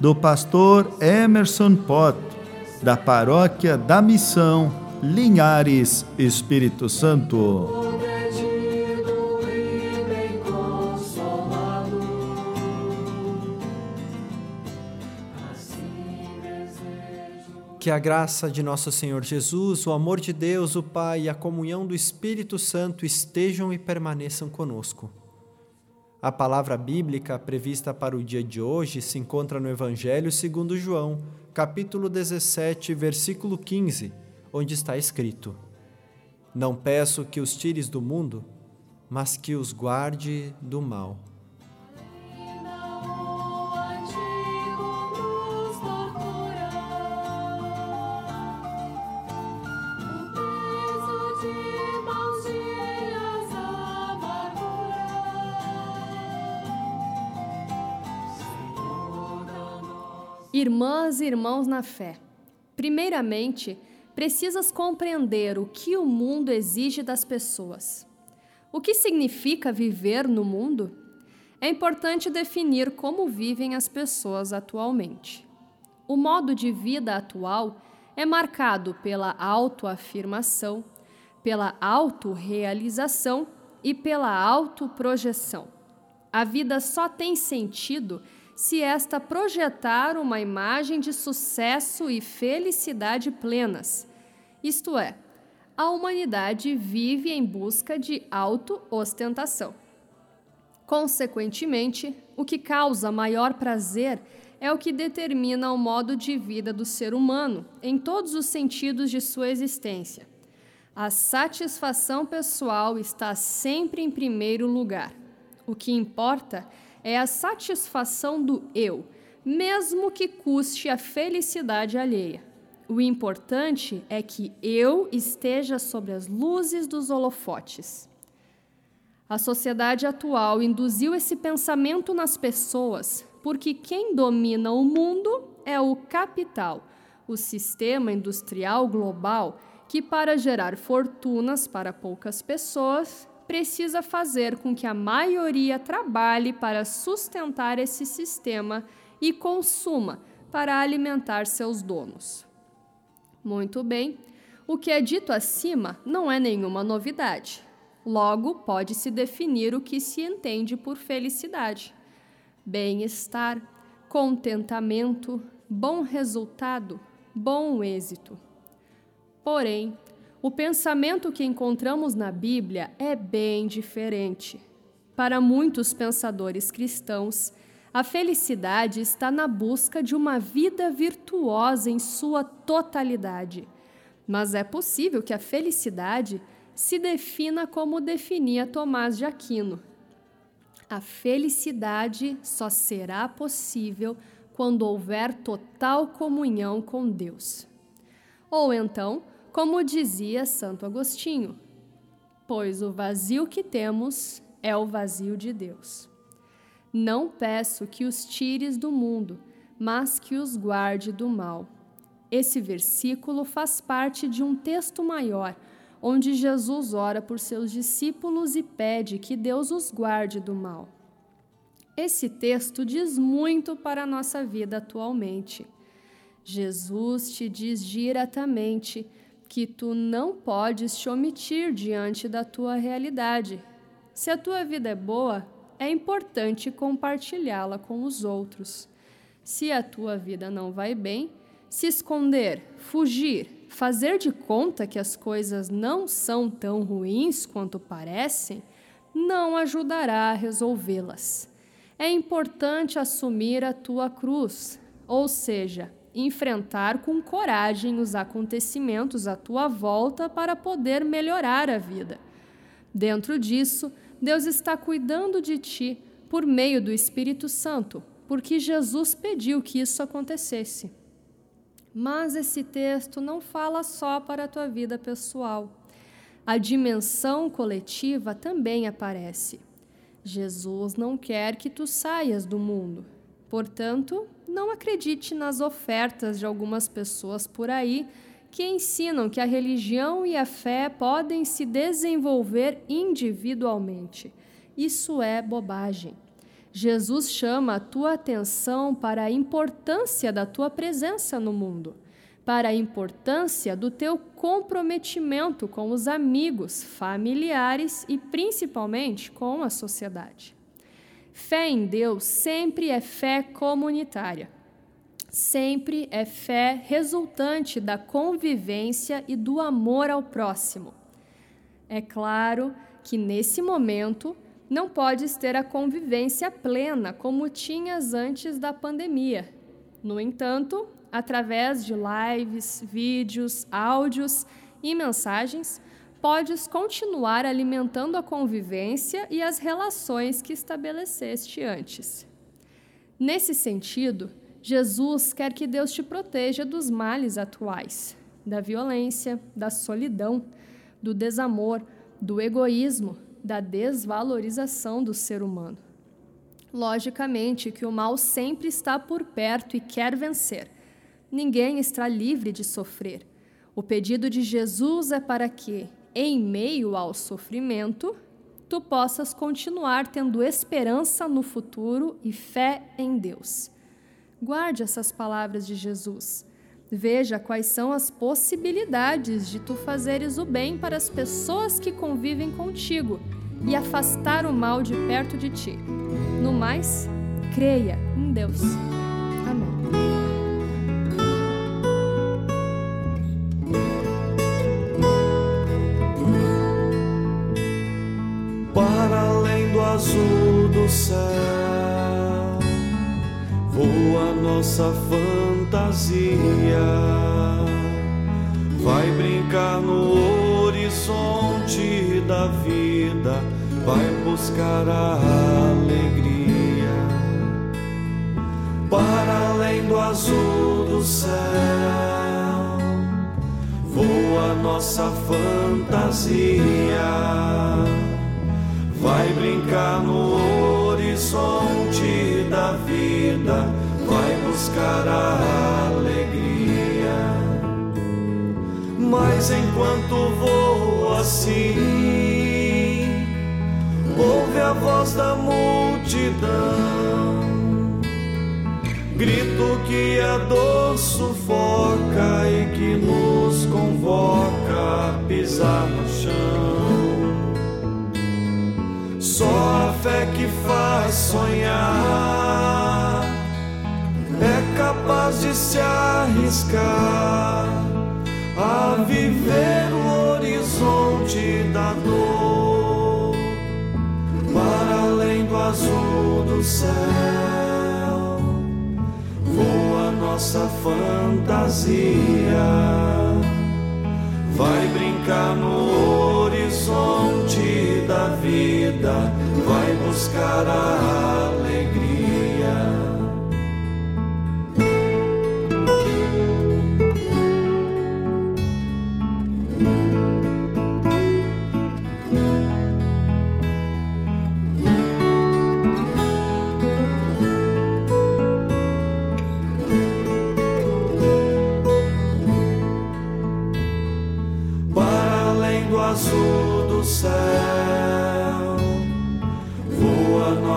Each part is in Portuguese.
do pastor Emerson Pot, da paróquia da Missão Linhares Espírito Santo. Que a graça de nosso Senhor Jesus, o amor de Deus, o Pai e a comunhão do Espírito Santo estejam e permaneçam conosco a palavra bíblica prevista para o dia de hoje se encontra no Evangelho segundo João, capítulo 17, versículo 15, onde está escrito: Não peço que os tires do mundo, mas que os guarde do mal. Irmãs e irmãos na fé, primeiramente, precisas compreender o que o mundo exige das pessoas. O que significa viver no mundo? É importante definir como vivem as pessoas atualmente. O modo de vida atual é marcado pela autoafirmação, pela autorrealização e pela autoprojeção. A vida só tem sentido se esta projetar uma imagem de sucesso e felicidade plenas. Isto é, a humanidade vive em busca de auto-ostentação. Consequentemente, o que causa maior prazer é o que determina o modo de vida do ser humano em todos os sentidos de sua existência. A satisfação pessoal está sempre em primeiro lugar. O que importa é é a satisfação do eu, mesmo que custe a felicidade alheia. O importante é que eu esteja sobre as luzes dos holofotes. A sociedade atual induziu esse pensamento nas pessoas porque quem domina o mundo é o capital, o sistema industrial global que, para gerar fortunas para poucas pessoas, precisa fazer com que a maioria trabalhe para sustentar esse sistema e consuma para alimentar seus donos. Muito bem, o que é dito acima não é nenhuma novidade. Logo, pode-se definir o que se entende por felicidade: bem-estar, contentamento, bom resultado, bom êxito. Porém, o pensamento que encontramos na Bíblia é bem diferente. Para muitos pensadores cristãos, a felicidade está na busca de uma vida virtuosa em sua totalidade. Mas é possível que a felicidade se defina como definia Tomás de Aquino. A felicidade só será possível quando houver total comunhão com Deus. Ou então, como dizia Santo Agostinho, pois o vazio que temos é o vazio de Deus. Não peço que os tires do mundo, mas que os guarde do mal. Esse versículo faz parte de um texto maior, onde Jesus ora por seus discípulos e pede que Deus os guarde do mal. Esse texto diz muito para a nossa vida atualmente. Jesus te diz diretamente que tu não podes te omitir diante da tua realidade. Se a tua vida é boa, é importante compartilhá-la com os outros. Se a tua vida não vai bem, se esconder, fugir, fazer de conta que as coisas não são tão ruins quanto parecem, não ajudará a resolvê-las. É importante assumir a tua cruz, ou seja, enfrentar com coragem os acontecimentos à tua volta para poder melhorar a vida. Dentro disso, Deus está cuidando de ti por meio do Espírito Santo, porque Jesus pediu que isso acontecesse. Mas esse texto não fala só para a tua vida pessoal. A dimensão coletiva também aparece. Jesus não quer que tu saias do mundo. Portanto, não acredite nas ofertas de algumas pessoas por aí que ensinam que a religião e a fé podem se desenvolver individualmente. Isso é bobagem. Jesus chama a tua atenção para a importância da tua presença no mundo, para a importância do teu comprometimento com os amigos, familiares e principalmente com a sociedade. Fé em Deus sempre é fé comunitária. Sempre é fé resultante da convivência e do amor ao próximo. É claro que nesse momento não podes ter a convivência plena como tinhas antes da pandemia. No entanto, através de lives, vídeos, áudios e mensagens, podes continuar alimentando a convivência e as relações que estabeleceste antes. Nesse sentido, Jesus quer que Deus te proteja dos males atuais, da violência, da solidão, do desamor, do egoísmo, da desvalorização do ser humano. Logicamente que o mal sempre está por perto e quer vencer. Ninguém está livre de sofrer. O pedido de Jesus é para que, em meio ao sofrimento, tu possas continuar tendo esperança no futuro e fé em Deus. Guarde essas palavras de Jesus. Veja quais são as possibilidades de tu fazeres o bem para as pessoas que convivem contigo e afastar o mal de perto de ti. No mais, creia em Deus. Azul do céu voa nossa fantasia. Vai brincar no horizonte da vida, vai buscar a alegria. Para além do azul do céu, voa nossa fantasia. Vai brincar no horizonte da vida, vai buscar a alegria. Mas enquanto vou assim, ouve a voz da multidão, grito que a dor sufoca e que nos convoca a pisar no chão. Só a fé que faz sonhar é capaz de se arriscar a viver o horizonte da dor para além do azul do céu. Voa nossa fantasia, vai brincar no horizonte da vida, vai buscar a alegria.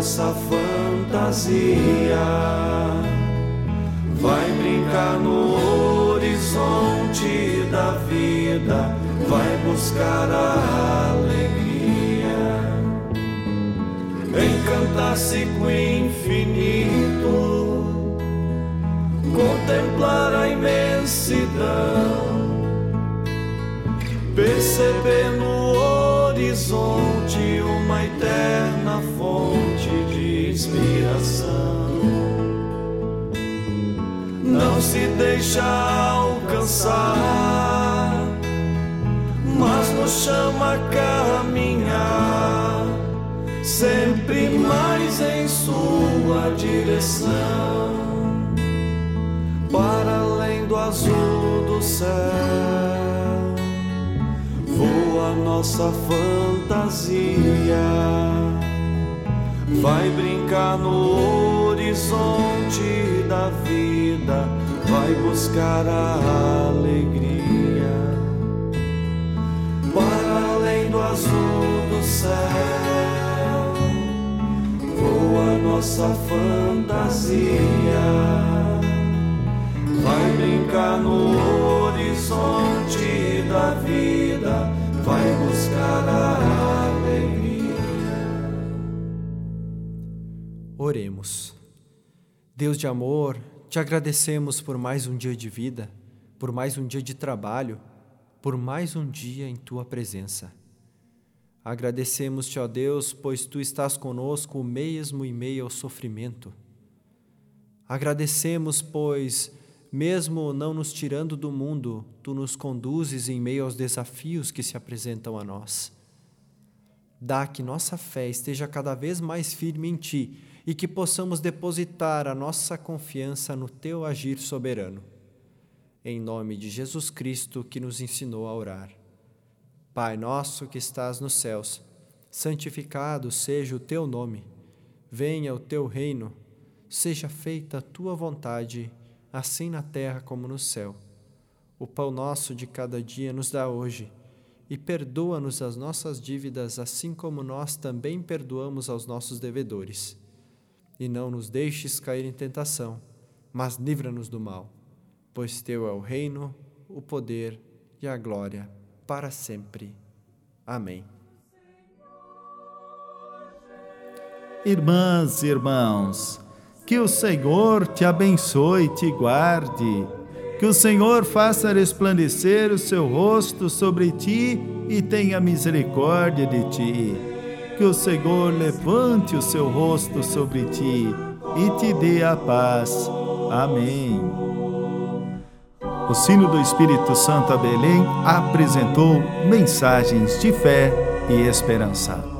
Nossa fantasia, vai brincar no horizonte da vida, vai buscar a alegria. Encantar-se com o infinito, contemplar a imensidão perceber no se deixa alcançar, mas nos chama a caminhar sempre mais em sua direção, para além do azul do céu, voa nossa fantasia, vai brincar no horizonte da vida, vai buscar a alegria, para além do azul do céu nossa fantasia. Vai brincar no horizonte da vida, vai buscar a alegria. Oremos. Deus de amor, te agradecemos por mais um dia de vida, por mais um dia de trabalho, por mais um dia em tua presença. Agradecemos-te, ó Deus, pois tu estás conosco mesmo em meio ao sofrimento. Agradecemos, pois, mesmo não nos tirando do mundo, tu nos conduzes em meio aos desafios que se apresentam a nós. Dá que nossa fé esteja cada vez mais firme em ti e que possamos depositar a nossa confiança no teu agir soberano. Em nome de Jesus Cristo, que nos ensinou a orar. Pai nosso que estás nos céus, santificado seja o teu nome. Venha o teu reino. Seja feita a tua vontade, assim na terra como no céu. O pão nosso de cada dia nos dá hoje, e perdoa-nos as nossas dívidas, assim como nós também perdoamos aos nossos devedores. E não nos deixes cair em tentação, mas livra-nos do mal, pois teu é o reino, o poder e a glória para sempre. Amém. Irmãs e irmãos, que o Senhor te abençoe e te guarde, que o Senhor faça resplandecer o seu rosto sobre ti e tenha misericórdia de ti, que o Senhor levante o seu rosto sobre ti e te dê a paz. Amém o sino do Espírito Santo a Belém apresentou mensagens de fé e esperança.